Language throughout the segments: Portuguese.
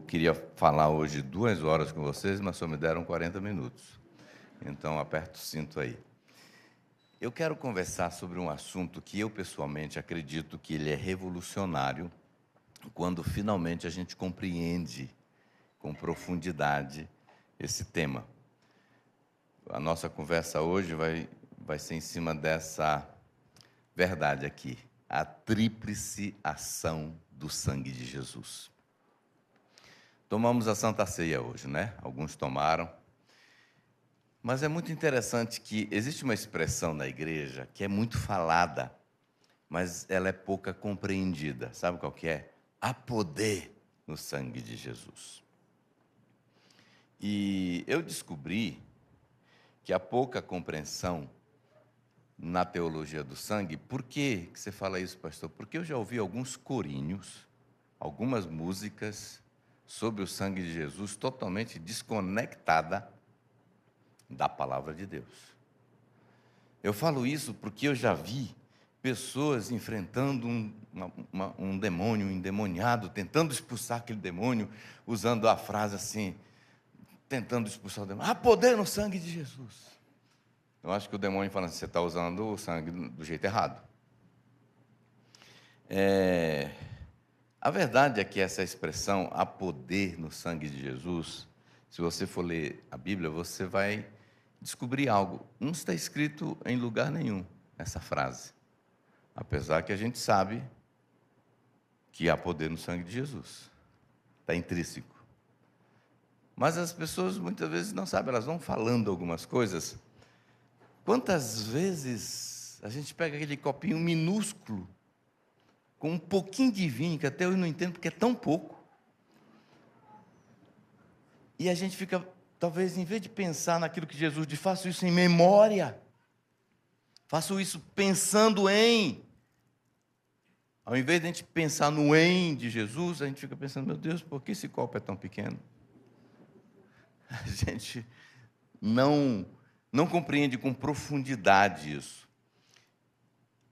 Eu queria falar hoje duas horas com vocês, mas só me deram 40 minutos. Então, aperto o cinto aí. Eu quero conversar sobre um assunto que eu pessoalmente acredito que ele é revolucionário quando finalmente a gente compreende com profundidade esse tema. A nossa conversa hoje vai, vai ser em cima dessa verdade aqui, a tríplice ação do sangue de Jesus. Tomamos a Santa Ceia hoje, né? Alguns tomaram. Mas é muito interessante que existe uma expressão na igreja que é muito falada, mas ela é pouca compreendida. Sabe qual que é? Há poder no sangue de Jesus. E eu descobri que há pouca compreensão na teologia do sangue. Por que você fala isso, pastor? Porque eu já ouvi alguns corinhos, algumas músicas sobre o sangue de Jesus totalmente desconectada da palavra de Deus. Eu falo isso porque eu já vi pessoas enfrentando um, uma, uma, um demônio um endemoniado, tentando expulsar aquele demônio, usando a frase assim, tentando expulsar o demônio. Há poder no sangue de Jesus. Eu acho que o demônio fala assim, você está usando o sangue do jeito errado. É, a verdade é que essa expressão, há poder no sangue de Jesus, se você for ler a Bíblia, você vai descobrir algo. Não está escrito em lugar nenhum essa frase. Apesar que a gente sabe que há poder no sangue de Jesus. Está intrínseco. Mas as pessoas muitas vezes não sabem, elas vão falando algumas coisas. Quantas vezes a gente pega aquele copinho minúsculo com um pouquinho de vinho, que até eu não entendo porque é tão pouco. E a gente fica, talvez, em vez de pensar naquilo que Jesus diz, faço isso em memória, faço isso pensando em. Ao invés de a gente pensar no em de Jesus, a gente fica pensando, meu Deus, por que esse copo é tão pequeno? A gente não, não compreende com profundidade isso.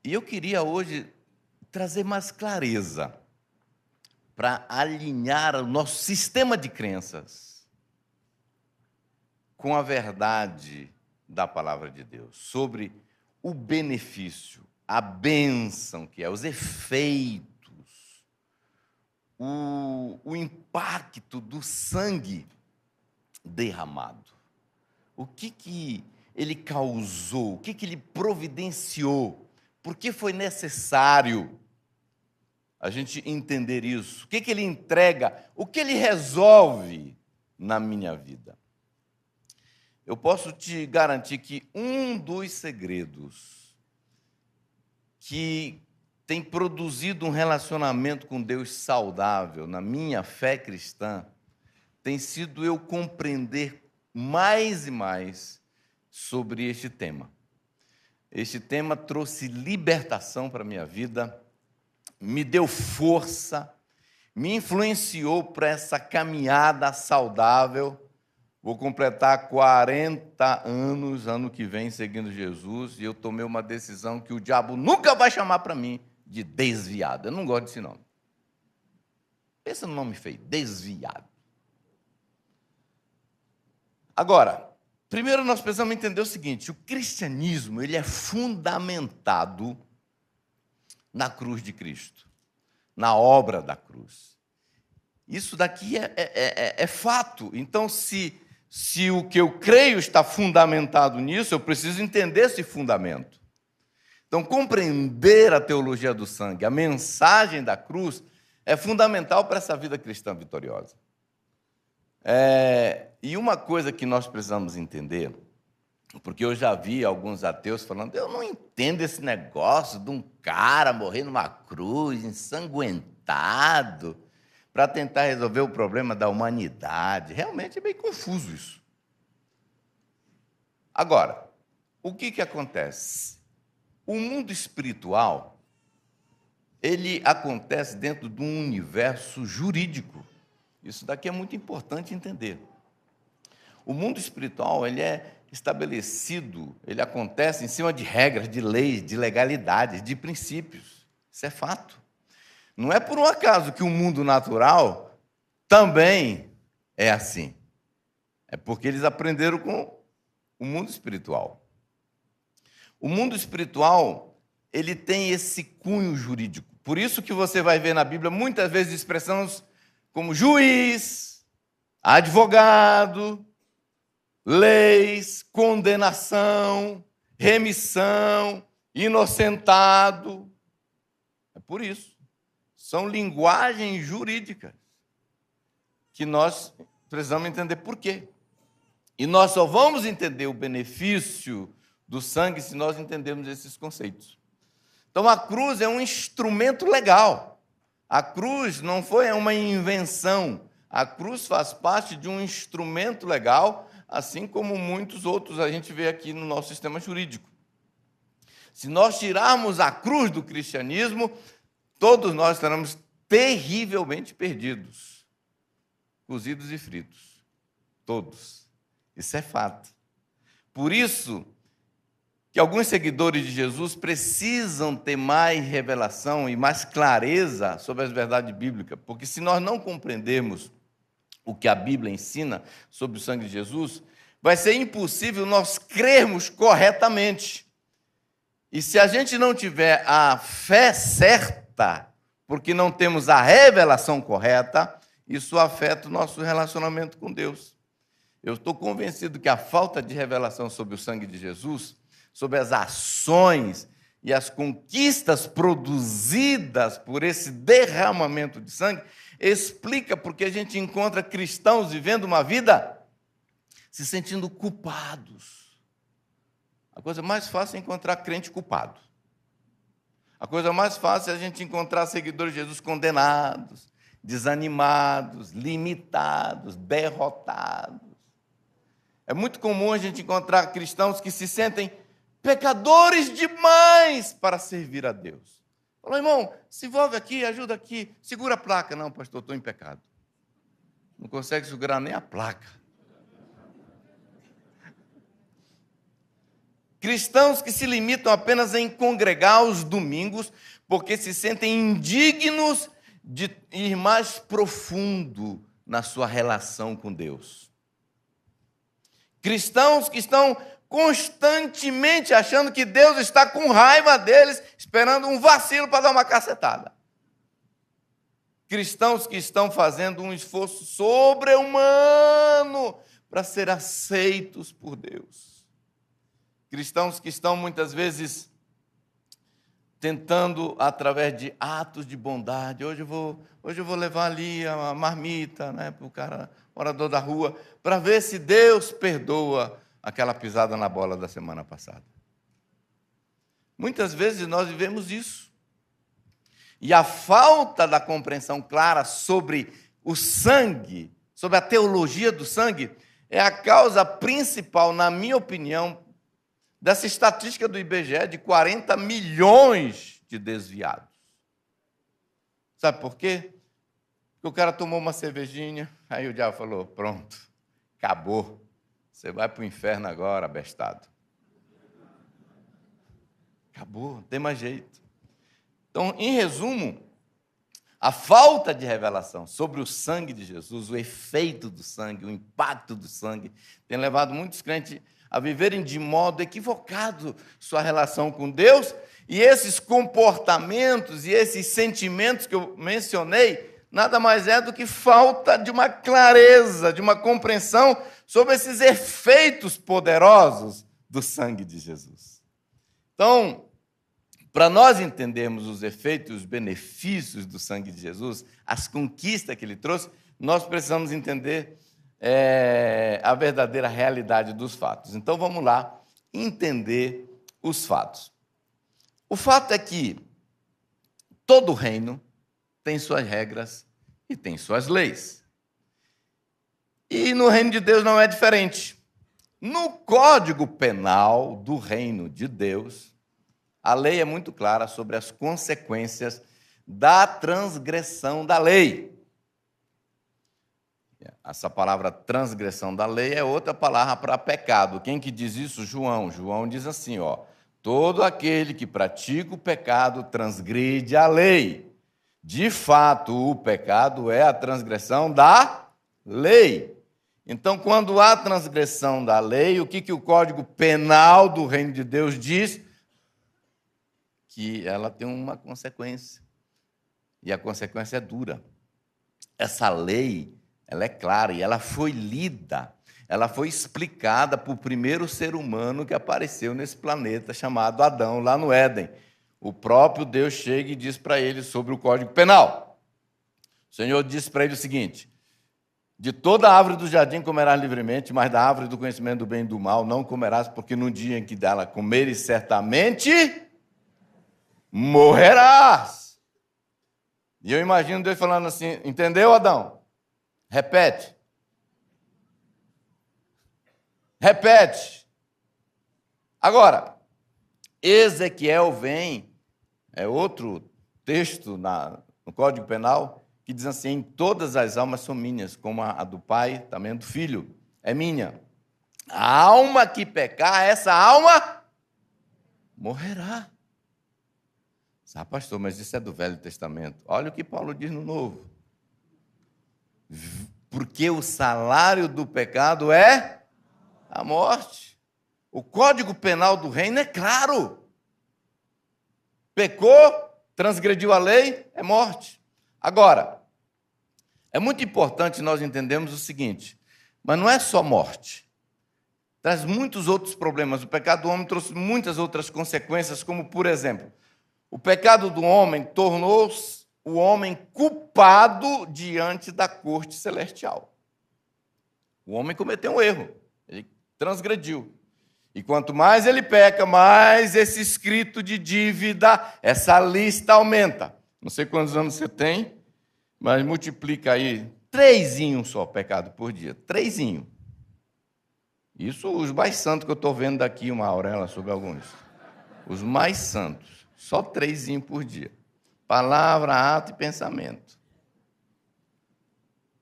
E eu queria hoje trazer mais clareza para alinhar o nosso sistema de crenças com a verdade da palavra de Deus sobre o benefício, a bênção que é, os efeitos, o, o impacto do sangue derramado. O que, que ele causou, o que, que ele providenciou por que foi necessário a gente entender isso? O que, que ele entrega? O que ele resolve na minha vida? Eu posso te garantir que um dos segredos que tem produzido um relacionamento com Deus saudável na minha fé cristã tem sido eu compreender mais e mais sobre este tema. Este tema trouxe libertação para a minha vida, me deu força, me influenciou para essa caminhada saudável. Vou completar 40 anos ano que vem seguindo Jesus e eu tomei uma decisão que o diabo nunca vai chamar para mim de desviado. Eu não gosto desse nome. Pensa no nome feio, desviado. Agora, Primeiro nós precisamos entender o seguinte: o cristianismo ele é fundamentado na cruz de Cristo, na obra da cruz. Isso daqui é, é, é, é, fato. Então, se, se o que eu creio está fundamentado nisso, eu preciso entender esse fundamento. Então, compreender a teologia do sangue, a mensagem da cruz, é fundamental para essa vida cristã vitoriosa. É, e uma coisa que nós precisamos entender, porque eu já vi alguns ateus falando, eu não entendo esse negócio de um cara morrer numa cruz, ensanguentado, para tentar resolver o problema da humanidade. Realmente é meio confuso isso. Agora, o que, que acontece? O mundo espiritual, ele acontece dentro de um universo jurídico. Isso daqui é muito importante entender. O mundo espiritual, ele é estabelecido, ele acontece em cima de regras, de leis, de legalidades, de princípios. Isso é fato. Não é por um acaso que o mundo natural também é assim. É porque eles aprenderam com o mundo espiritual. O mundo espiritual, ele tem esse cunho jurídico. Por isso que você vai ver na Bíblia muitas vezes expressões como juiz, advogado, leis, condenação, remissão, inocentado. É por isso. São linguagens jurídicas que nós precisamos entender por quê. E nós só vamos entender o benefício do sangue se nós entendermos esses conceitos. Então a cruz é um instrumento legal. A cruz não foi uma invenção. A cruz faz parte de um instrumento legal, assim como muitos outros a gente vê aqui no nosso sistema jurídico. Se nós tirarmos a cruz do cristianismo, todos nós estaremos terrivelmente perdidos, cozidos e fritos. Todos. Isso é fato. Por isso que alguns seguidores de Jesus precisam ter mais revelação e mais clareza sobre as verdades bíblicas, porque se nós não compreendermos o que a Bíblia ensina sobre o sangue de Jesus, vai ser impossível nós crermos corretamente. E se a gente não tiver a fé certa, porque não temos a revelação correta, isso afeta o nosso relacionamento com Deus. Eu estou convencido que a falta de revelação sobre o sangue de Jesus, sobre as ações e as conquistas produzidas por esse derramamento de sangue, explica porque a gente encontra cristãos vivendo uma vida se sentindo culpados. A coisa mais fácil é encontrar crente culpado. A coisa mais fácil é a gente encontrar seguidores de Jesus condenados, desanimados, limitados, derrotados. É muito comum a gente encontrar cristãos que se sentem pecadores demais para servir a Deus. Falou, irmão, se envolve aqui, ajuda aqui, segura a placa. Não, pastor, estou em pecado. Não consegue segurar nem a placa. Cristãos que se limitam apenas em congregar aos domingos, porque se sentem indignos de ir mais profundo na sua relação com Deus. Cristãos que estão constantemente achando que Deus está com raiva deles, esperando um vacilo para dar uma cacetada. Cristãos que estão fazendo um esforço sobre-humano para ser aceitos por Deus. Cristãos que estão muitas vezes tentando através de atos de bondade. Hoje eu vou, hoje eu vou levar ali a marmita, né, para o cara morador da rua, para ver se Deus perdoa aquela pisada na bola da semana passada. Muitas vezes nós vivemos isso. E a falta da compreensão clara sobre o sangue, sobre a teologia do sangue, é a causa principal, na minha opinião, dessa estatística do IBGE de 40 milhões de desviados. Sabe por quê? Porque o cara tomou uma cervejinha, aí o diabo falou: pronto, acabou. Você vai para o inferno agora, bestado. Acabou, não tem mais jeito. Então, em resumo, a falta de revelação sobre o sangue de Jesus, o efeito do sangue, o impacto do sangue, tem levado muitos crentes a viverem de modo equivocado sua relação com Deus, e esses comportamentos e esses sentimentos que eu mencionei nada mais é do que falta de uma clareza, de uma compreensão sobre esses efeitos poderosos do sangue de Jesus. Então, para nós entendermos os efeitos, os benefícios do sangue de Jesus, as conquistas que ele trouxe, nós precisamos entender é, a verdadeira realidade dos fatos. Então vamos lá entender os fatos. O fato é que todo reino tem suas regras e tem suas leis. E no reino de Deus não é diferente. No Código Penal do Reino de Deus, a lei é muito clara sobre as consequências da transgressão da lei. Essa palavra transgressão da lei é outra palavra para pecado. Quem que diz isso? João. João diz assim, ó: todo aquele que pratica o pecado transgride a lei De fato, o pecado é a transgressão da lei. Então, quando há transgressão da lei, o que, que o Código Penal do Reino de Deus diz? Que ela tem uma consequência. E a consequência é dura. Essa lei, ela é clara e ela foi lida, ela foi explicada para o primeiro ser humano que apareceu nesse planeta, chamado Adão, lá no Éden. O próprio Deus chega e diz para ele sobre o Código Penal. O Senhor disse para ele o seguinte: de toda árvore do jardim comerás livremente, mas da árvore do conhecimento do bem e do mal não comerás, porque no dia em que dela comeres, certamente morrerás. E eu imagino Deus falando assim: entendeu, Adão? Repete. Repete. Agora, Ezequiel vem, é outro texto na, no Código Penal, que diz assim: todas as almas são minhas, como a do pai, também do filho, é minha. A alma que pecar, essa alma morrerá. Ah, pastor, mas isso é do Velho Testamento. Olha o que Paulo diz no Novo. Porque o salário do pecado é a morte. O código penal do reino é claro. Pecou, transgrediu a lei, é morte. Agora, é muito importante nós entendermos o seguinte: mas não é só morte. Traz muitos outros problemas. O pecado do homem trouxe muitas outras consequências, como, por exemplo, o pecado do homem tornou o homem culpado diante da corte celestial. O homem cometeu um erro, ele transgrediu. E quanto mais ele peca, mais esse escrito de dívida, essa lista aumenta. Não sei quantos anos você tem, mas multiplica aí, trêsinho só pecado por dia, trêsinho. Isso os mais santos que eu estou vendo daqui, uma auréola sobre alguns. Os mais santos, só trêsinho por dia. Palavra, ato e pensamento.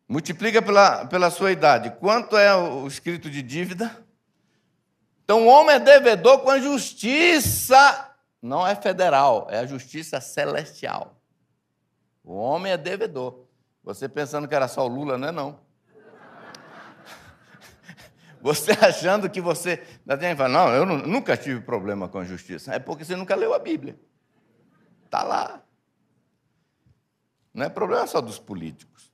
Multiplica pela, pela sua idade. Quanto é o escrito de dívida? Então, o homem é devedor com a justiça, não é federal, é a justiça celestial. O homem é devedor. Você pensando que era só o Lula, não é não. Você achando que você. Não, eu nunca tive problema com a justiça. É porque você nunca leu a Bíblia. Está lá. Não é problema só dos políticos.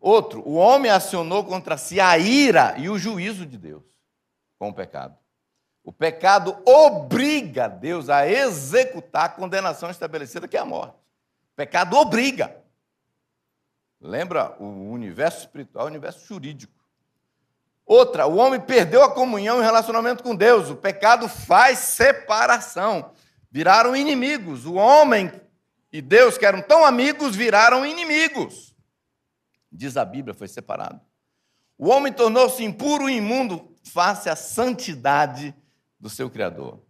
Outro, o homem acionou contra si a ira e o juízo de Deus com o pecado. O pecado obriga Deus a executar a condenação estabelecida, que é a morte. Pecado obriga. Lembra o universo espiritual, o universo jurídico. Outra, o homem perdeu a comunhão e relacionamento com Deus. O pecado faz separação. Viraram inimigos. O homem e Deus, que eram tão amigos, viraram inimigos. Diz a Bíblia, foi separado. O homem tornou-se impuro e imundo face à santidade do seu Criador.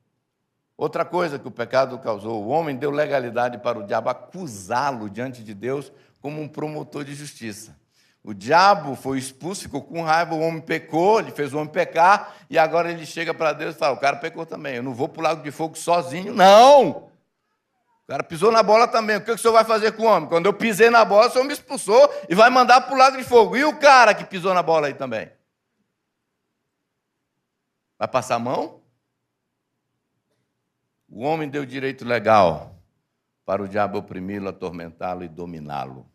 Outra coisa que o pecado causou, o homem deu legalidade para o diabo acusá-lo diante de Deus como um promotor de justiça. O diabo foi expulso, ficou com raiva, o homem pecou, ele fez o homem pecar, e agora ele chega para Deus e fala: O cara pecou também, eu não vou para o lago de fogo sozinho, não! O cara pisou na bola também, o que o senhor vai fazer com o homem? Quando eu pisei na bola, o senhor me expulsou e vai mandar para o lago de fogo. E o cara que pisou na bola aí também? Vai passar a mão? O homem deu direito legal para o diabo oprimi-lo, atormentá-lo e dominá-lo.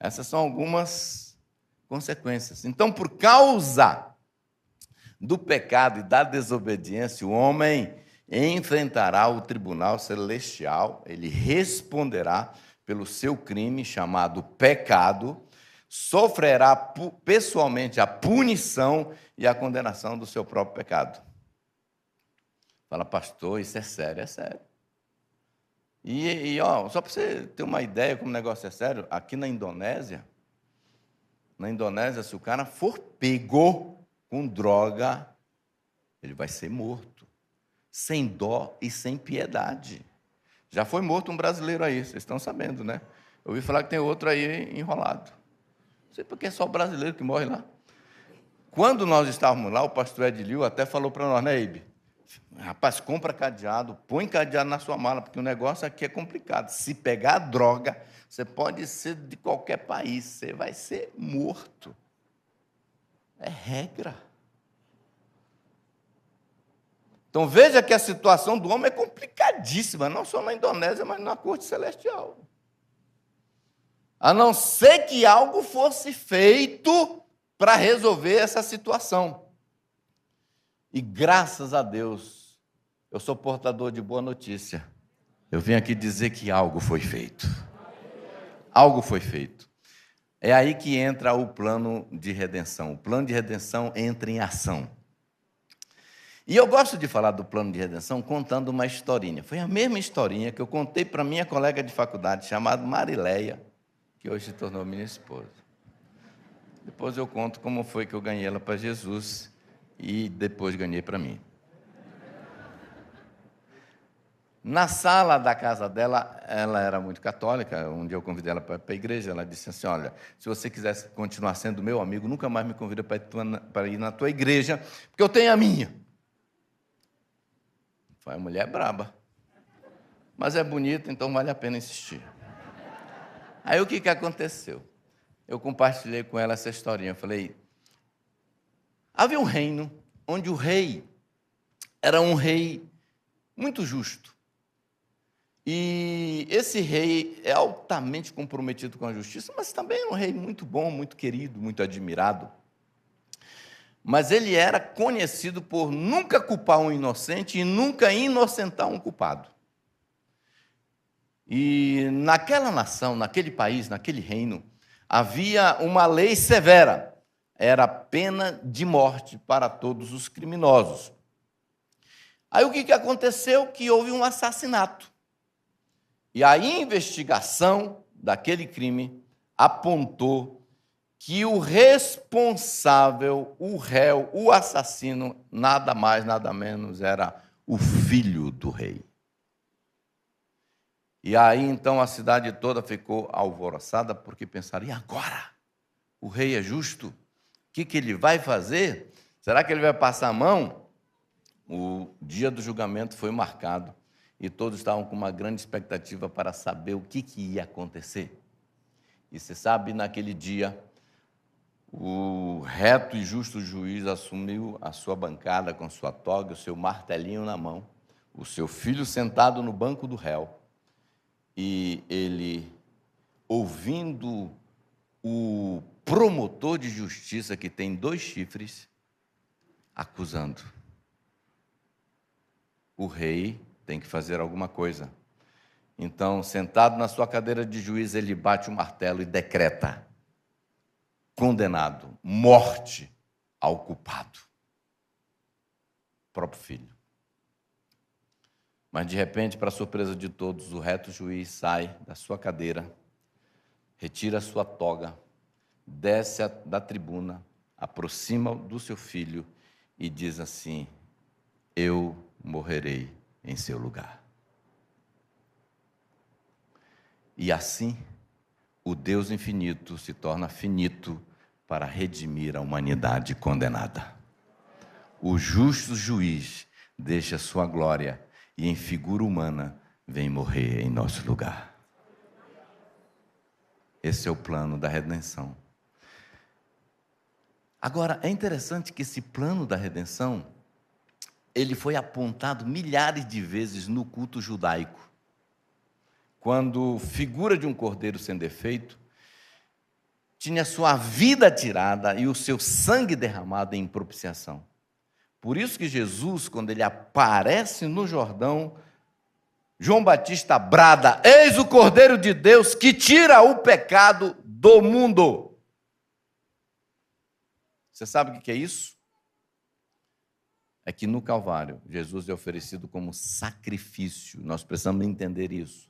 Essas são algumas consequências. Então, por causa do pecado e da desobediência, o homem enfrentará o tribunal celestial, ele responderá pelo seu crime chamado pecado, sofrerá pessoalmente a punição e a condenação do seu próprio pecado. Fala, pastor, isso é sério, é sério. E, e ó, só para você ter uma ideia como o negócio é sério, aqui na Indonésia, na Indonésia, se o cara for pego com droga, ele vai ser morto, sem dó e sem piedade. Já foi morto um brasileiro aí, vocês estão sabendo, né? Eu ouvi falar que tem outro aí enrolado. Não sei porque é só brasileiro que morre lá. Quando nós estávamos lá, o pastor Edilio até falou para nós, né, Ibe? Rapaz, compra cadeado, põe cadeado na sua mala, porque o negócio aqui é complicado. Se pegar droga, você pode ser de qualquer país, você vai ser morto. É regra. Então veja que a situação do homem é complicadíssima, não só na Indonésia, mas na corte celestial. A não ser que algo fosse feito para resolver essa situação. E graças a Deus, eu sou portador de boa notícia. Eu vim aqui dizer que algo foi feito. Algo foi feito. É aí que entra o plano de redenção. O plano de redenção entra em ação. E eu gosto de falar do plano de redenção contando uma historinha. Foi a mesma historinha que eu contei para minha colega de faculdade, chamada Marileia, que hoje se tornou minha esposa. Depois eu conto como foi que eu ganhei ela para Jesus e depois ganhei para mim. Na sala da casa dela, ela era muito católica. Um dia eu convidei ela para a igreja. Ela disse assim: Olha, se você quiser continuar sendo meu amigo, nunca mais me convida para ir na tua igreja, porque eu tenho a minha. Foi uma mulher braba. Mas é bonita, então vale a pena insistir. Aí o que, que aconteceu? Eu compartilhei com ela essa historinha. Eu falei: Havia um reino onde o rei era um rei muito justo. E esse rei é altamente comprometido com a justiça, mas também é um rei muito bom, muito querido, muito admirado. Mas ele era conhecido por nunca culpar um inocente e nunca inocentar um culpado. E naquela nação, naquele país, naquele reino, havia uma lei severa era pena de morte para todos os criminosos. Aí o que, que aconteceu? Que houve um assassinato. E a investigação daquele crime apontou que o responsável, o réu, o assassino, nada mais, nada menos, era o filho do rei. E aí então a cidade toda ficou alvoroçada porque pensaram: e agora? O rei é justo? Que, que ele vai fazer? Será que ele vai passar a mão? O dia do julgamento foi marcado e todos estavam com uma grande expectativa para saber o que, que ia acontecer. E você sabe, naquele dia, o reto e justo juiz assumiu a sua bancada com sua toga, o seu martelinho na mão, o seu filho sentado no banco do réu, e ele, ouvindo o promotor de justiça que tem dois chifres, acusando. O rei tem que fazer alguma coisa. Então, sentado na sua cadeira de juiz, ele bate o martelo e decreta: condenado, morte ao culpado, próprio filho. Mas de repente, para surpresa de todos, o reto juiz sai da sua cadeira, retira sua toga, desce da tribuna, aproxima do seu filho e diz assim: Eu morrerei em seu lugar. E assim, o Deus infinito se torna finito para redimir a humanidade condenada. O justo juiz deixa sua glória e, em figura humana, vem morrer em nosso lugar. Esse é o plano da redenção. Agora, é interessante que esse plano da redenção, ele foi apontado milhares de vezes no culto judaico. Quando figura de um cordeiro sem defeito, tinha sua vida tirada e o seu sangue derramado em propiciação. Por isso que Jesus, quando ele aparece no Jordão, João Batista brada: Eis o Cordeiro de Deus que tira o pecado do mundo. Você sabe o que é isso? É que no Calvário, Jesus é oferecido como sacrifício. Nós precisamos entender isso.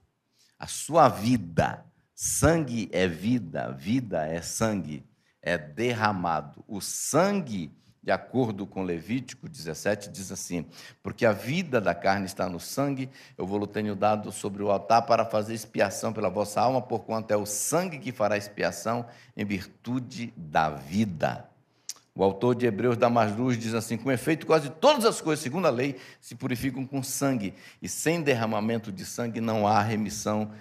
A sua vida, sangue é vida, vida é sangue, é derramado. O sangue, de acordo com Levítico 17, diz assim: Porque a vida da carne está no sangue, eu vou tenho dado sobre o altar para fazer expiação pela vossa alma, porquanto é o sangue que fará expiação em virtude da vida. O autor de Hebreus Damasruz diz assim: com efeito, quase todas as coisas, segundo a lei, se purificam com sangue, e sem derramamento de sangue não há remissão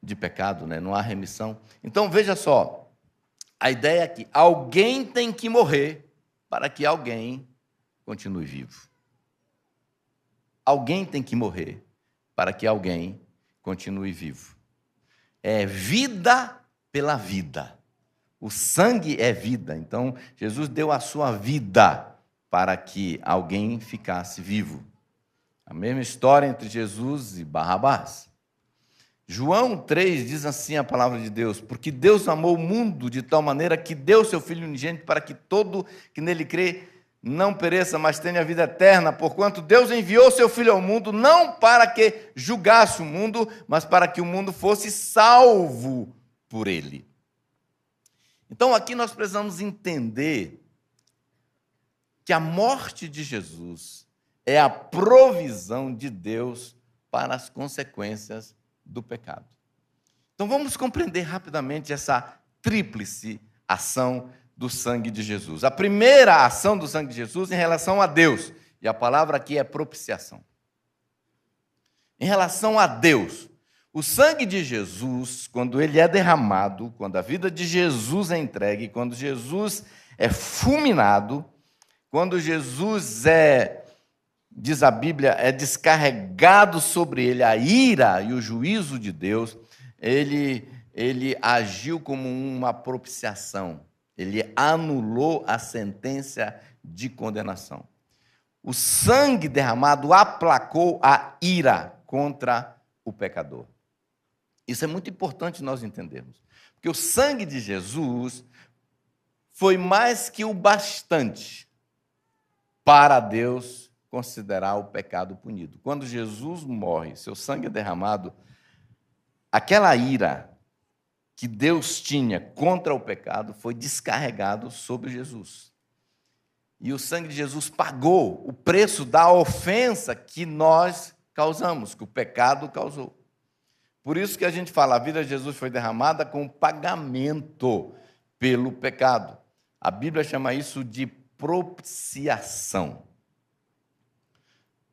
de pecado, né? não há remissão. Então veja só, a ideia é que alguém tem que morrer para que alguém continue vivo. Alguém tem que morrer para que alguém continue vivo. É vida pela vida. O sangue é vida. Então, Jesus deu a sua vida para que alguém ficasse vivo. A mesma história entre Jesus e Barrabás. João 3 diz assim a palavra de Deus: Porque Deus amou o mundo de tal maneira que deu seu Filho unigênito para que todo que nele crê não pereça, mas tenha vida eterna, porquanto Deus enviou seu Filho ao mundo não para que julgasse o mundo, mas para que o mundo fosse salvo por ele. Então aqui nós precisamos entender que a morte de Jesus é a provisão de Deus para as consequências do pecado. Então vamos compreender rapidamente essa tríplice ação do sangue de Jesus. A primeira ação do sangue de Jesus em relação a Deus, e a palavra aqui é propiciação. Em relação a Deus, o sangue de Jesus, quando ele é derramado, quando a vida de Jesus é entregue, quando Jesus é fulminado, quando Jesus é, diz a Bíblia, é descarregado sobre ele a ira e o juízo de Deus, ele, ele agiu como uma propiciação, ele anulou a sentença de condenação. O sangue derramado aplacou a ira contra o pecador. Isso é muito importante nós entendermos. Porque o sangue de Jesus foi mais que o bastante para Deus considerar o pecado punido. Quando Jesus morre, seu sangue é derramado, aquela ira que Deus tinha contra o pecado foi descarregado sobre Jesus. E o sangue de Jesus pagou o preço da ofensa que nós causamos, que o pecado causou. Por isso que a gente fala, a vida de Jesus foi derramada com pagamento pelo pecado. A Bíblia chama isso de propiciação.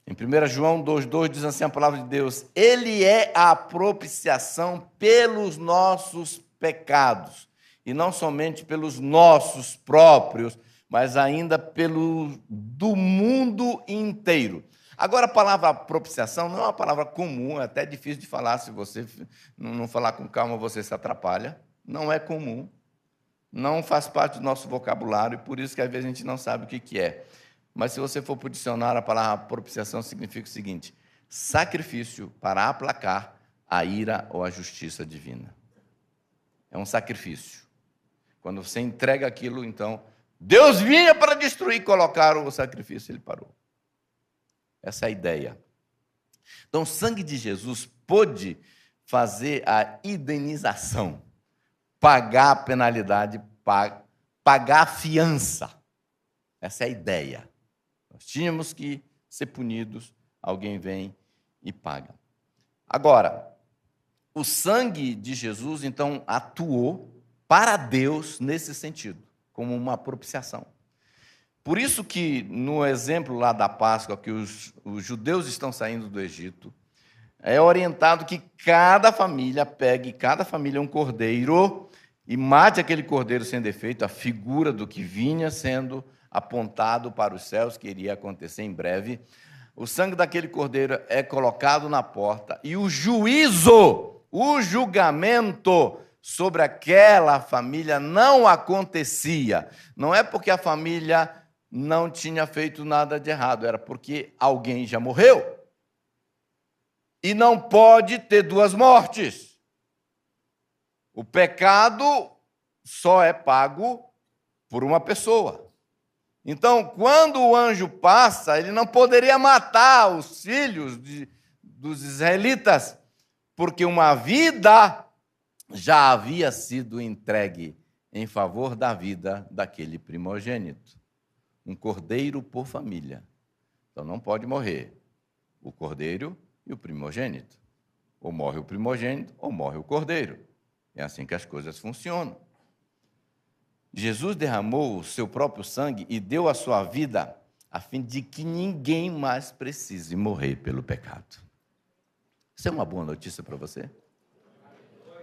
Em 1 João 2,2 diz assim a palavra de Deus: Ele é a propiciação pelos nossos pecados, e não somente pelos nossos próprios, mas ainda pelo do mundo inteiro. Agora, a palavra propiciação não é uma palavra comum, é até difícil de falar. Se você não falar com calma, você se atrapalha. Não é comum. Não faz parte do nosso vocabulário, por isso que às vezes a gente não sabe o que, que é. Mas se você for para o dicionário, a palavra propiciação significa o seguinte: sacrifício para aplacar a ira ou a justiça divina. É um sacrifício. Quando você entrega aquilo, então, Deus vinha para destruir, colocar o sacrifício, ele parou. Essa é a ideia. Então, o sangue de Jesus pôde fazer a indenização, pagar a penalidade, pagar a fiança. Essa é a ideia. Nós tínhamos que ser punidos, alguém vem e paga. Agora, o sangue de Jesus, então, atuou para Deus nesse sentido, como uma propiciação. Por isso que no exemplo lá da Páscoa, que os, os judeus estão saindo do Egito, é orientado que cada família pegue, cada família um cordeiro e mate aquele cordeiro sem defeito, a figura do que vinha sendo apontado para os céus, que iria acontecer em breve. O sangue daquele cordeiro é colocado na porta e o juízo, o julgamento sobre aquela família não acontecia. Não é porque a família não tinha feito nada de errado, era porque alguém já morreu. E não pode ter duas mortes. O pecado só é pago por uma pessoa. Então, quando o anjo passa, ele não poderia matar os filhos de, dos israelitas, porque uma vida já havia sido entregue em favor da vida daquele primogênito um cordeiro por família. Então não pode morrer o cordeiro e o primogênito. Ou morre o primogênito ou morre o cordeiro. É assim que as coisas funcionam. Jesus derramou o seu próprio sangue e deu a sua vida a fim de que ninguém mais precise morrer pelo pecado. Isso é uma boa notícia para você?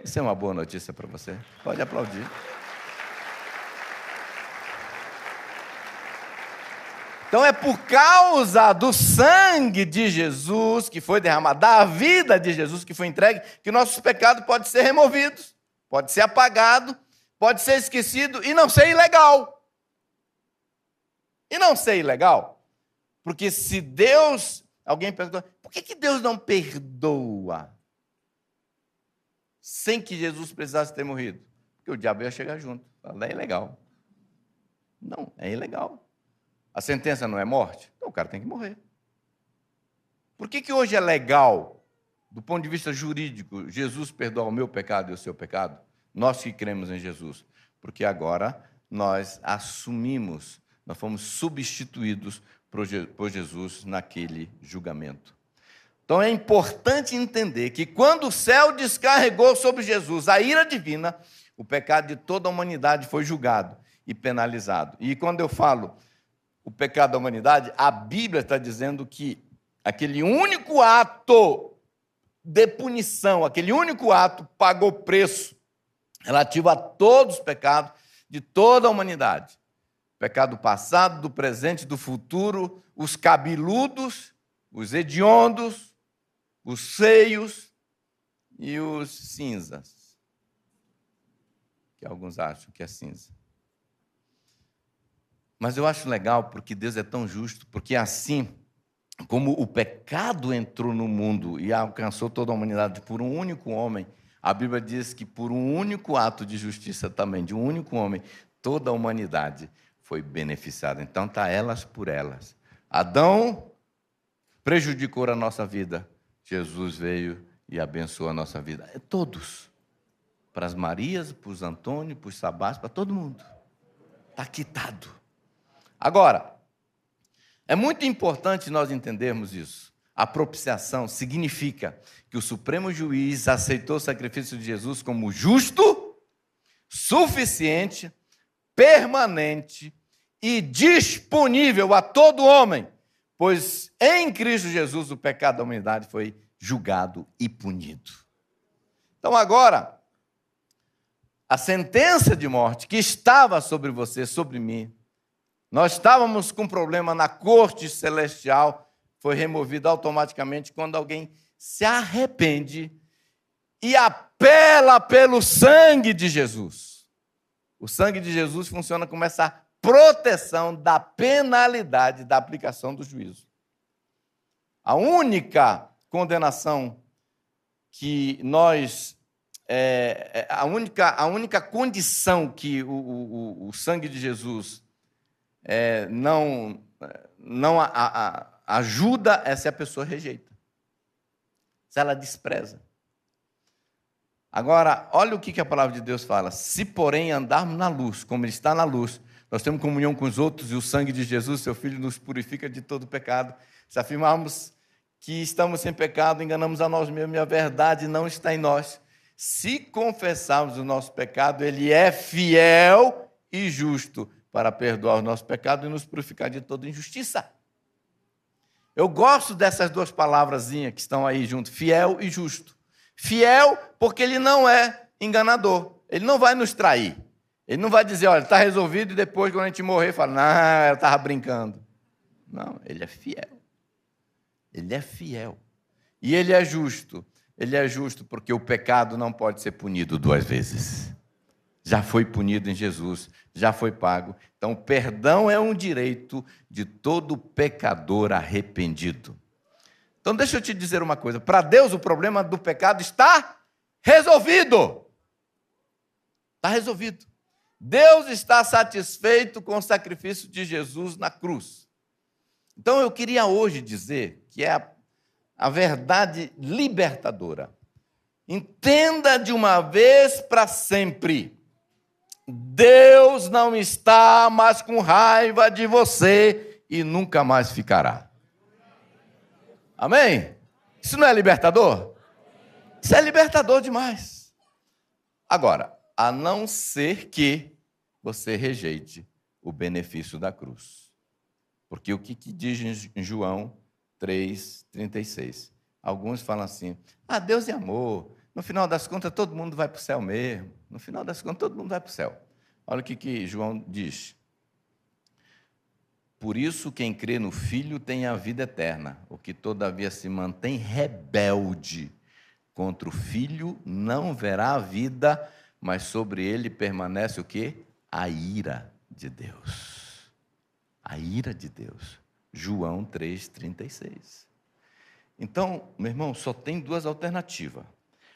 Isso é uma boa notícia para você? Pode aplaudir. Então é por causa do sangue de Jesus que foi derramado, da vida de Jesus que foi entregue, que nossos pecados podem ser removidos, pode ser apagado pode ser esquecido e não ser ilegal. E não ser ilegal. Porque se Deus. Alguém perguntou, por que, que Deus não perdoa? Sem que Jesus precisasse ter morrido? Porque o diabo ia chegar junto. Fala, é ilegal. Não, é ilegal. A sentença não é morte? Então o cara tem que morrer. Por que, que hoje é legal, do ponto de vista jurídico, Jesus perdoar o meu pecado e o seu pecado? Nós que cremos em Jesus. Porque agora nós assumimos, nós fomos substituídos por Jesus naquele julgamento. Então é importante entender que quando o céu descarregou sobre Jesus a ira divina, o pecado de toda a humanidade foi julgado e penalizado. E quando eu falo o pecado da humanidade, a Bíblia está dizendo que aquele único ato de punição, aquele único ato pagou preço relativo a todos os pecados de toda a humanidade. Pecado passado, do presente, do futuro, os cabeludos, os hediondos, os feios e os cinzas. Que alguns acham que é cinza. Mas eu acho legal porque Deus é tão justo, porque assim como o pecado entrou no mundo e alcançou toda a humanidade por um único homem, a Bíblia diz que por um único ato de justiça também, de um único homem, toda a humanidade foi beneficiada. Então está elas por elas. Adão prejudicou a nossa vida. Jesus veio e abençoou a nossa vida. É todos. Para as Marias, para os Antônio, para os Sabás, para todo mundo. Está quitado. Agora, é muito importante nós entendermos isso. A propiciação significa que o Supremo Juiz aceitou o sacrifício de Jesus como justo, suficiente, permanente e disponível a todo homem, pois em Cristo Jesus o pecado da humanidade foi julgado e punido. Então agora, a sentença de morte que estava sobre você, sobre mim, nós estávamos com um problema na corte celestial foi removido automaticamente quando alguém se arrepende e apela pelo sangue de Jesus. O sangue de Jesus funciona como essa proteção da penalidade da aplicação do juízo. A única condenação que nós. É, é a, única, a única condição que o, o, o sangue de Jesus é, não, não a, a, Ajuda é se a pessoa rejeita, se ela despreza. Agora, olha o que a palavra de Deus fala. Se, porém, andarmos na luz, como Ele está na luz, nós temos comunhão com os outros e o sangue de Jesus, seu Filho, nos purifica de todo pecado. Se afirmarmos que estamos sem pecado, enganamos a nós mesmos e a verdade não está em nós. Se confessarmos o nosso pecado, Ele é fiel e justo para perdoar o nosso pecado e nos purificar de toda injustiça. Eu gosto dessas duas palavrazinhas que estão aí junto, fiel e justo. Fiel porque ele não é enganador. Ele não vai nos trair. Ele não vai dizer, olha, está resolvido e depois, quando a gente morrer, fala, não, ela estava brincando. Não, ele é fiel. Ele é fiel. E ele é justo. Ele é justo porque o pecado não pode ser punido duas vezes já foi punido em Jesus, já foi pago. Então, perdão é um direito de todo pecador arrependido. Então, deixa eu te dizer uma coisa: para Deus, o problema do pecado está resolvido. Está resolvido. Deus está satisfeito com o sacrifício de Jesus na cruz. Então, eu queria hoje dizer que é a, a verdade libertadora. Entenda de uma vez para sempre Deus não está mais com raiva de você e nunca mais ficará. Amém? Isso não é libertador? Isso é libertador demais. Agora, a não ser que você rejeite o benefício da cruz. Porque o que, que diz em João 3,36? Alguns falam assim: ah, Deus é amor, no final das contas todo mundo vai para o céu mesmo, no final das contas todo mundo vai para o céu. Olha o que, que João diz. Por isso, quem crê no Filho tem a vida eterna. O que todavia se mantém rebelde contra o Filho não verá a vida, mas sobre ele permanece o que? A ira de Deus. A ira de Deus. João 3,36. Então, meu irmão, só tem duas alternativas.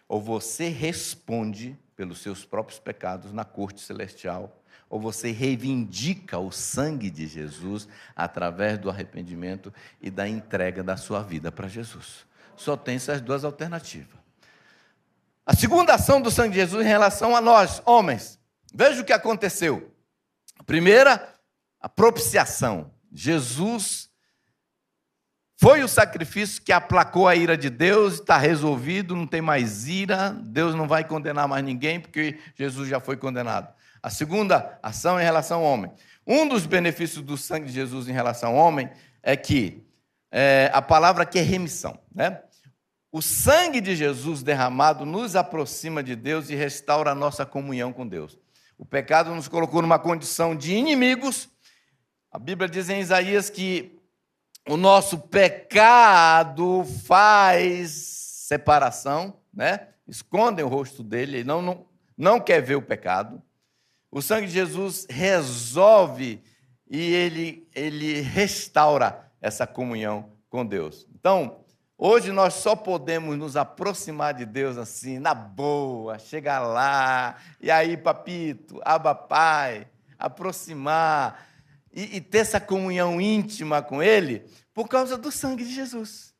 Ou você responde pelos seus próprios pecados na corte celestial, ou você reivindica o sangue de Jesus através do arrependimento e da entrega da sua vida para Jesus. Só tem essas duas alternativas. A segunda ação do sangue de Jesus em relação a nós, homens. Veja o que aconteceu. A primeira, a propiciação. Jesus foi o sacrifício que aplacou a ira de Deus, está resolvido, não tem mais ira, Deus não vai condenar mais ninguém, porque Jesus já foi condenado. A segunda ação em relação ao homem. Um dos benefícios do sangue de Jesus em relação ao homem é que é, a palavra aqui é remissão. Né? O sangue de Jesus derramado nos aproxima de Deus e restaura a nossa comunhão com Deus. O pecado nos colocou numa condição de inimigos. A Bíblia diz em Isaías que o nosso pecado faz separação, né? Escondem o rosto dele, ele não, não, não quer ver o pecado. O sangue de Jesus resolve e ele, ele restaura essa comunhão com Deus. Então, hoje nós só podemos nos aproximar de Deus assim, na boa, chegar lá, e aí, papito, aba pai, aproximar e, e ter essa comunhão íntima com Ele por causa do sangue de Jesus.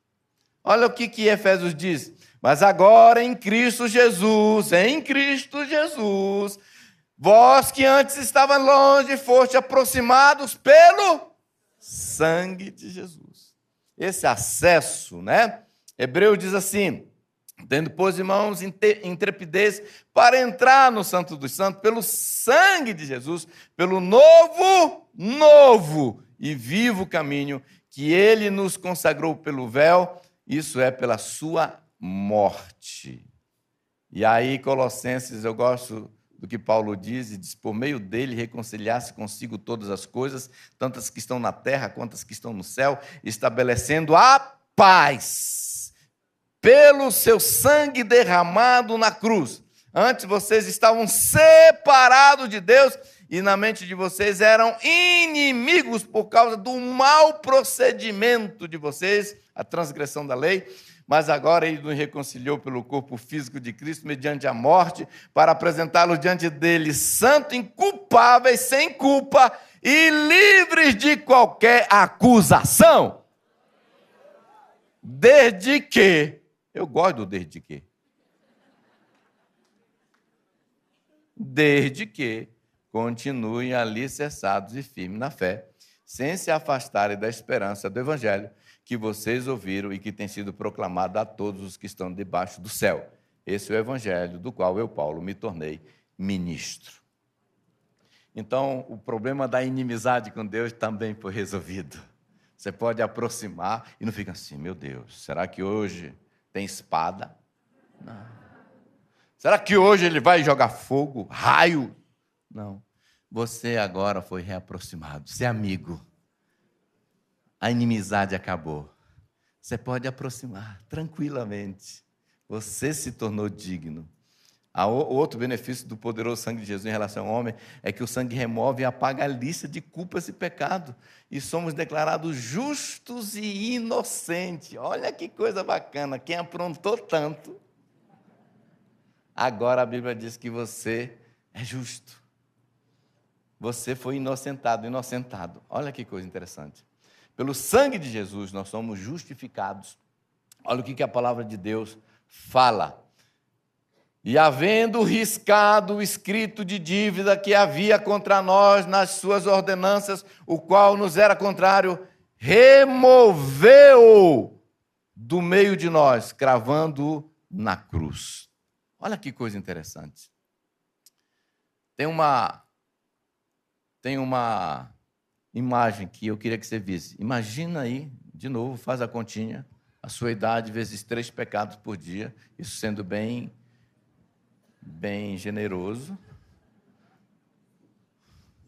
Olha o que, que Efésios diz. Mas agora em Cristo Jesus, em Cristo Jesus, Vós que antes estavam longe, foste aproximados pelo sangue de Jesus. Esse acesso, né? Hebreu diz assim: tendo, pois, irmãos, intrepidez para entrar no Santo dos Santos pelo sangue de Jesus, pelo novo, novo e vivo caminho que ele nos consagrou pelo véu, isso é pela sua morte. E aí, Colossenses, eu gosto do que Paulo diz, e diz: por meio dele reconciliar-se consigo todas as coisas, tantas que estão na terra quanto as que estão no céu, estabelecendo a paz pelo seu sangue derramado na cruz. Antes vocês estavam separados de Deus e na mente de vocês eram inimigos por causa do mau procedimento de vocês, a transgressão da lei mas agora ele nos reconciliou pelo corpo físico de Cristo mediante a morte, para apresentá-lo diante dele santo, inculpáveis, sem culpa e livres de qualquer acusação. Desde que, eu gosto do desde que. Desde que continuem alicerçados e firmes na fé, sem se afastarem da esperança do Evangelho que vocês ouviram e que tem sido proclamado a todos os que estão debaixo do céu. Esse é o evangelho do qual eu, Paulo, me tornei ministro. Então, o problema da inimizade com Deus também foi resolvido. Você pode aproximar e não fica assim, meu Deus, será que hoje tem espada? Não. Será que hoje ele vai jogar fogo, raio? Não. Você agora foi reaproximado, você é amigo a inimizade acabou. Você pode aproximar tranquilamente. Você se tornou digno. O outro benefício do poderoso sangue de Jesus em relação ao homem é que o sangue remove e apaga a lista de culpas e pecados. E somos declarados justos e inocentes. Olha que coisa bacana. Quem aprontou tanto, agora a Bíblia diz que você é justo. Você foi inocentado, inocentado. Olha que coisa interessante. Pelo sangue de Jesus nós somos justificados. Olha o que a palavra de Deus fala. E havendo riscado o escrito de dívida que havia contra nós nas suas ordenanças, o qual nos era contrário, removeu do meio de nós, cravando na cruz. Olha que coisa interessante. Tem uma tem uma imagem que eu queria que você visse. Imagina aí, de novo, faz a continha, a sua idade vezes três pecados por dia, isso sendo bem, bem generoso.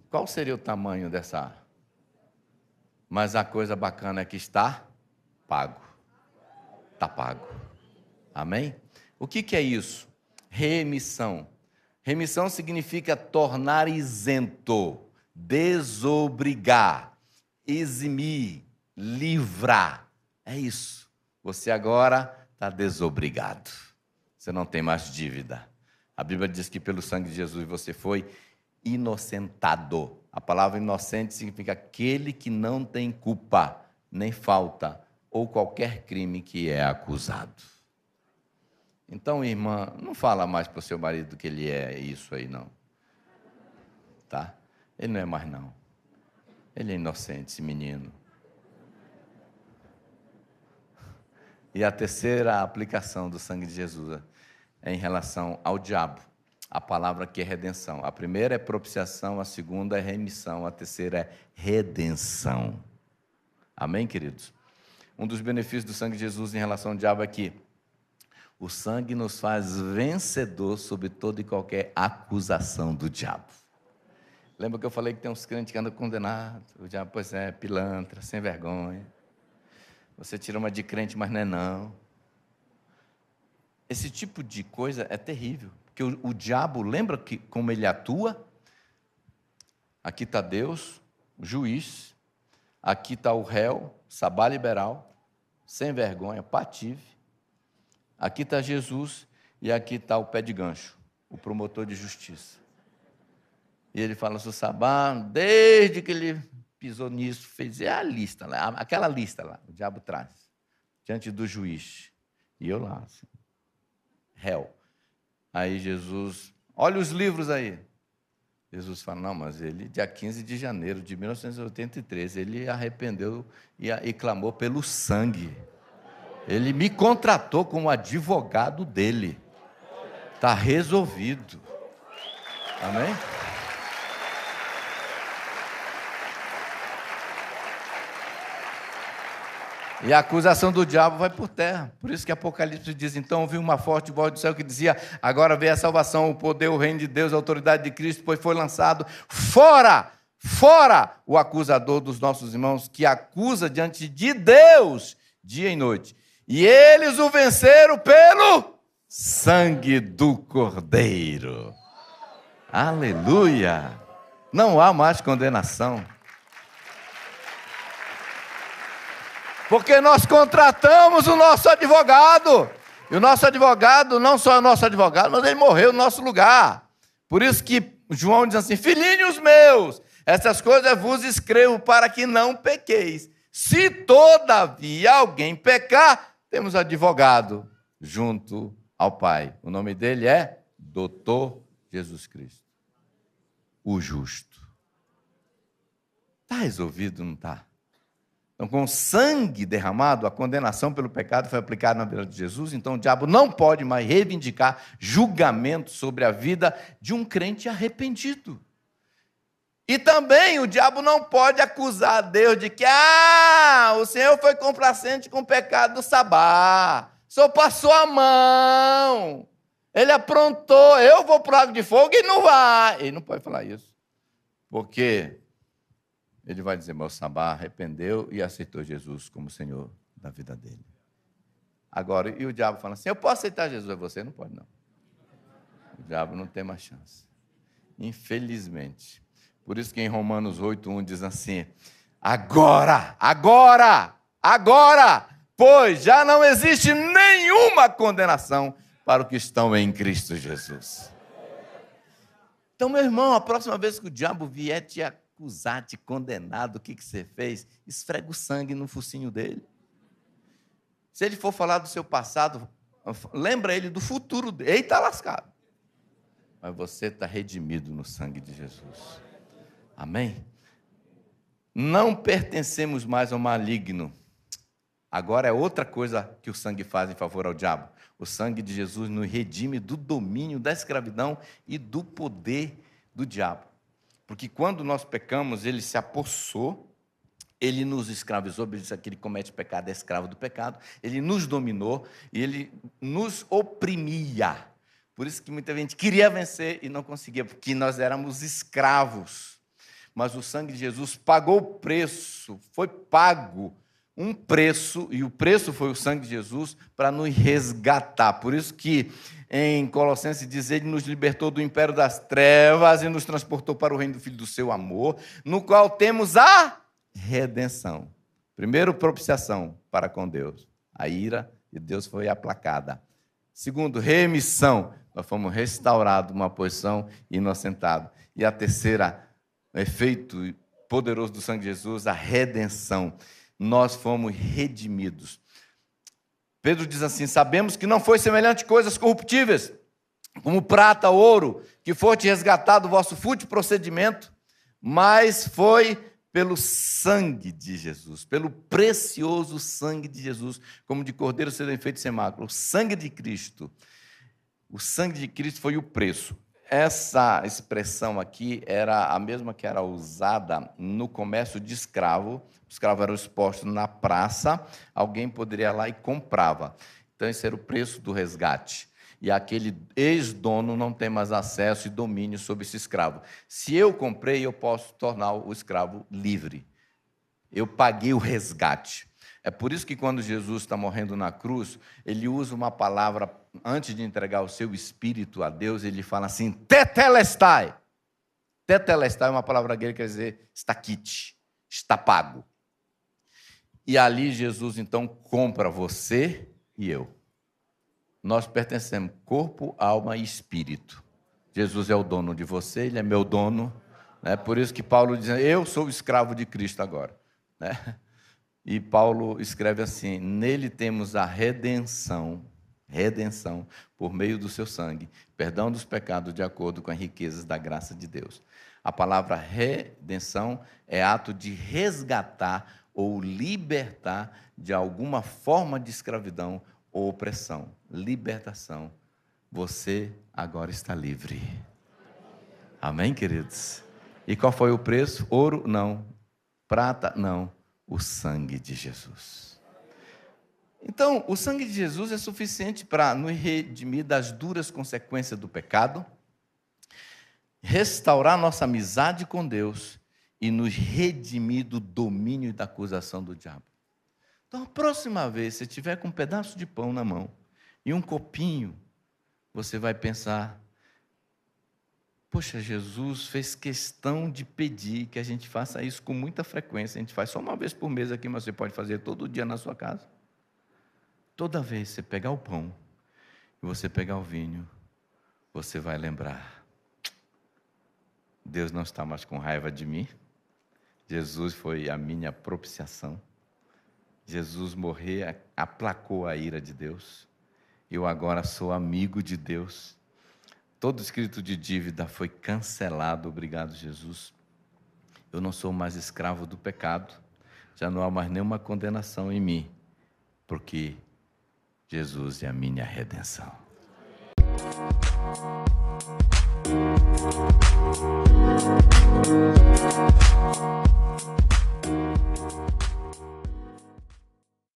Qual seria o tamanho dessa? Mas a coisa bacana é que está pago. Está pago. Amém? O que, que é isso? Remissão. Remissão significa tornar isento, desobrigar, eximir, livrar. É isso. Você agora está desobrigado. Você não tem mais dívida. A Bíblia diz que pelo sangue de Jesus você foi inocentado. A palavra inocente significa aquele que não tem culpa, nem falta, ou qualquer crime que é acusado. Então, irmã, não fala mais para o seu marido que ele é isso aí, não. Tá? Ele não é mais, não. Ele é inocente, esse menino. E a terceira aplicação do sangue de Jesus em relação ao diabo. A palavra que é redenção. A primeira é propiciação, a segunda é remissão, a terceira é redenção. Amém, queridos? Um dos benefícios do sangue de Jesus em relação ao diabo é que o sangue nos faz vencedor sobre toda e qualquer acusação do diabo. Lembra que eu falei que tem uns crentes que andam condenados? O diabo, pois é, pilantra, sem vergonha. Você tira uma de crente, mas não é não. Esse tipo de coisa é terrível. Porque o, o diabo, lembra que como ele atua? Aqui está Deus, o juiz. Aqui está o réu, sabá liberal, sem vergonha, pative. Aqui está Jesus e aqui está o pé de gancho, o promotor de justiça. E ele fala sobre Sabá, desde que ele pisou nisso, fez é a lista aquela lista lá, o diabo traz, diante do juiz. E eu lá, assim, réu. Aí Jesus, olha os livros aí. Jesus fala, não, mas ele, dia 15 de janeiro de 1983, ele arrependeu e, e clamou pelo sangue. Ele me contratou como advogado dele. Está resolvido. Amém? E a acusação do diabo vai por terra. Por isso que Apocalipse diz: então ouvi uma forte voz do céu que dizia: agora vem a salvação, o poder, o reino de Deus, a autoridade de Cristo, pois foi lançado fora, fora o acusador dos nossos irmãos, que acusa diante de Deus dia e noite. E eles o venceram pelo sangue do Cordeiro. Aleluia! Não há mais condenação. Porque nós contratamos o nosso advogado. E o nosso advogado, não só é o nosso advogado, mas ele morreu no nosso lugar. Por isso que João diz assim: Filhinhos meus, essas coisas vos escrevo para que não pequeis. Se todavia alguém pecar, temos advogado junto ao Pai. O nome dele é Doutor Jesus Cristo, o justo. Está resolvido, não está? Então, com sangue derramado, a condenação pelo pecado foi aplicada na vida de Jesus, então o diabo não pode mais reivindicar julgamento sobre a vida de um crente arrependido. E também o diabo não pode acusar Deus de que, ah, o Senhor foi complacente com o pecado do sabá. Senhor passou a mão. Ele aprontou, eu vou para o de fogo e não vai. Ele não pode falar isso. Porque ele vai dizer, meu sabá arrependeu e aceitou Jesus como Senhor da vida dele. Agora, e o diabo fala assim, eu posso aceitar Jesus, você não pode não. O diabo não tem mais chance. Infelizmente. Por isso que em Romanos 8:1 diz assim: Agora, agora, agora, pois já não existe nenhuma condenação para os que estão em Cristo Jesus. Então, meu irmão, a próxima vez que o diabo vier te acusar, te condenar do que, que você fez, esfrega o sangue no focinho dele. Se ele for falar do seu passado, lembra ele do futuro dele. Ele está lascado. Mas você está redimido no sangue de Jesus. Amém? Não pertencemos mais ao maligno. Agora é outra coisa que o sangue faz em favor ao diabo. O sangue de Jesus nos redime do domínio da escravidão e do poder do diabo. Porque quando nós pecamos, ele se apossou, ele nos escravizou, diz que ele comete pecado, é escravo do pecado, ele nos dominou e ele nos oprimia. Por isso que muita gente queria vencer e não conseguia, porque nós éramos escravos. Mas o sangue de Jesus pagou o preço, foi pago um preço, e o preço foi o sangue de Jesus, para nos resgatar. Por isso que em Colossenses diz, ele nos libertou do império das trevas e nos transportou para o reino do Filho do seu amor, no qual temos a redenção. Primeiro, propiciação para com Deus. A ira de Deus foi aplacada. Segundo, remissão. Nós fomos restaurados uma posição inocentado. E a terceira, efeito poderoso do sangue de Jesus, a redenção nós fomos redimidos. Pedro diz assim: Sabemos que não foi semelhante coisas corruptíveis, como prata, ouro, que foste resgatado do vosso fútil procedimento, mas foi pelo sangue de Jesus, pelo precioso sangue de Jesus, como de cordeiro sendo feito sem mácula, o sangue de Cristo. O sangue de Cristo foi o preço. Essa expressão aqui era a mesma que era usada no comércio de escravo. O escravo era exposto na praça, alguém poderia ir lá e comprava. Então, esse era o preço do resgate. E aquele ex-dono não tem mais acesso e domínio sobre esse escravo. Se eu comprei, eu posso tornar o escravo livre. Eu paguei o resgate. É por isso que quando Jesus está morrendo na cruz, ele usa uma palavra, antes de entregar o seu espírito a Deus, ele fala assim, tetelestai. Tetelestai é uma palavra grega que quer dizer está quite, está pago. E ali Jesus então compra você e eu. Nós pertencemos corpo, alma e espírito. Jesus é o dono de você, ele é meu dono. Né? Por isso que Paulo diz: Eu sou escravo de Cristo agora. Né? E Paulo escreve assim: Nele temos a redenção, redenção, por meio do seu sangue, perdão dos pecados de acordo com as riquezas da graça de Deus. A palavra redenção é ato de resgatar ou libertar de alguma forma de escravidão ou opressão. Libertação. Você agora está livre. Amém, queridos? E qual foi o preço? Ouro? Não. Prata? Não o sangue de Jesus. Então, o sangue de Jesus é suficiente para nos redimir das duras consequências do pecado, restaurar nossa amizade com Deus e nos redimir do domínio e da acusação do diabo. Então, a próxima vez, se tiver com um pedaço de pão na mão e um copinho, você vai pensar: Poxa, Jesus fez questão de pedir que a gente faça isso com muita frequência. A gente faz só uma vez por mês aqui, mas você pode fazer todo dia na sua casa. Toda vez você pegar o pão e você pegar o vinho, você vai lembrar: Deus não está mais com raiva de mim. Jesus foi a minha propiciação. Jesus morrer aplacou a ira de Deus. Eu agora sou amigo de Deus. Todo escrito de dívida foi cancelado, obrigado, Jesus. Eu não sou mais escravo do pecado, já não há mais nenhuma condenação em mim, porque Jesus é a minha redenção. Música